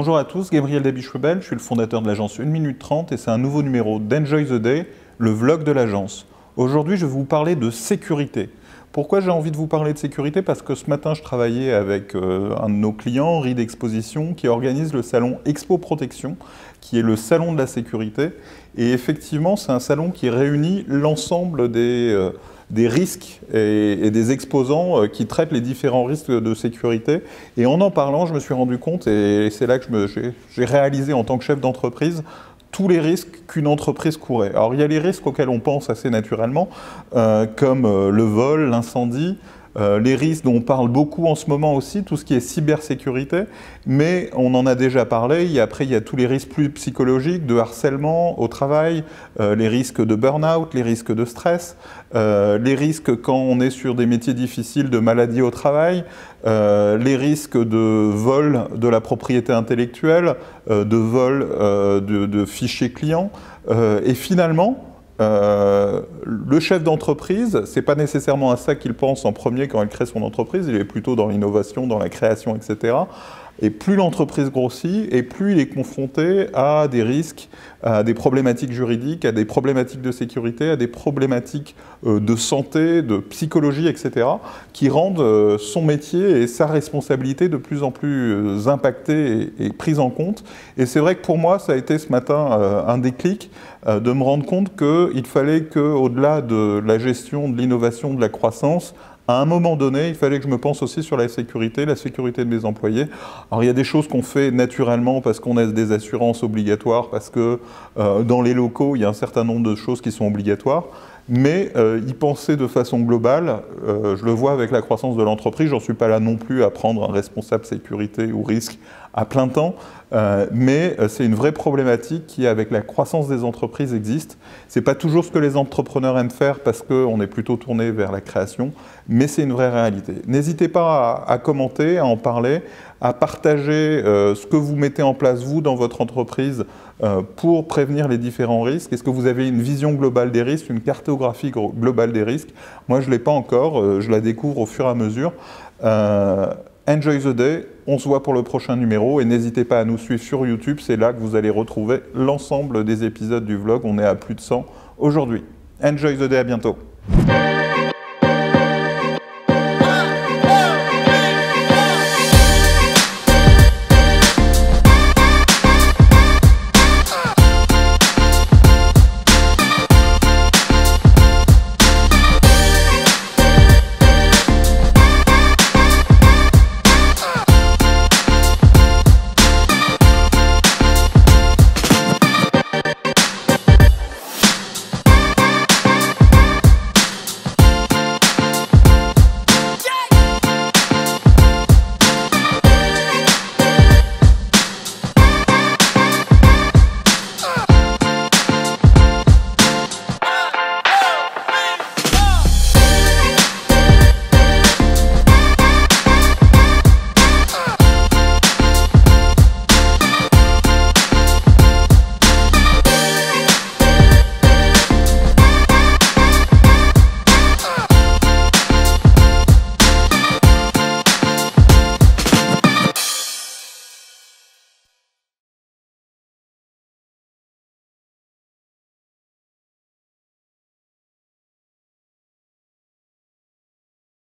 Bonjour à tous, Gabriel Dabichebel, je suis le fondateur de l'agence 1 minute 30 et c'est un nouveau numéro d'Enjoy the Day, le vlog de l'agence. Aujourd'hui, je vais vous parler de sécurité. Pourquoi j'ai envie de vous parler de sécurité? Parce que ce matin, je travaillais avec euh, un de nos clients, RID Exposition, qui organise le salon Expo Protection, qui est le salon de la sécurité. Et effectivement, c'est un salon qui réunit l'ensemble des... Euh, risques et, des exposants euh, qui traitent les différents risques de sécurité. Et en en parlant, je me suis rendu compte, et c'est là que j'ai réalisé en tant que chef d'entreprise, tous les risques qu'une entreprise courait. Alors il y a les risques auxquels on pense assez naturellement, euh, comme euh, le vol, l'incendie, euh, les risques dont on parle beaucoup en ce moment aussi, tout ce qui est cybersécurité, mais on en a déjà parlé. Après, il y a tous les risques plus psychologiques, de harcèlement au travail, euh, les risques de burn-out, les risques de stress, euh, les risques quand on est sur des métiers difficiles de maladie au travail, les risques de vol de la propriété intellectuelle, de vol de, fichiers clients. et finalement, euh, le chef d'entreprise, c'est pas nécessairement à ça qu'il pense en premier quand il crée son entreprise, il est plutôt dans l'innovation, dans la création, etc. Et plus l'entreprise grossit, et plus il est confronté à des risques, à des problématiques juridiques, à des problématiques de sécurité, à des problématiques euh, de santé, de psychologie, etc., qui rendent euh, son métier et sa responsabilité de plus en plus euh, impactées et, prises en compte. Et c'est vrai que pour moi, ça a été ce matin un déclic de me rendre compte qu'il fallait qu'au-delà de la gestion de l'innovation, de la croissance, à un moment donné, il fallait que je me pense aussi sur la sécurité, la sécurité de mes employés. Alors il y a des choses qu'on fait naturellement parce qu'on a des assurances obligatoires, parce que euh, dans les locaux, il y a un certain nombre de choses qui sont obligatoires. Mais euh, y penser de façon globale, euh, je le vois avec la croissance de l'entreprise, j'en suis pas là non plus à prendre un responsable sécurité ou risque à plein temps, euh, mais euh, c'est une vraie problématique qui, avec la croissance des entreprises, existe. Ce n'est pas toujours ce que les entrepreneurs aiment faire parce qu'on est plutôt tourné vers la création, mais c'est une vraie réalité. N'hésitez pas à, commenter, à en parler, à partager ce que vous mettez en place, vous, dans votre entreprise, pour prévenir les différents risques. Est-ce que vous avez une vision globale des risques, une cartographie globale des risques Moi, je ne l'ai pas encore, je la découvre au fur et à mesure. Enjoy the day, on se voit pour le prochain numéro et n'hésitez pas à nous suivre sur YouTube, c'est là que vous allez retrouver l'ensemble des épisodes du vlog, on est à plus de 100 aujourd'hui. Enjoy the day, à bientôt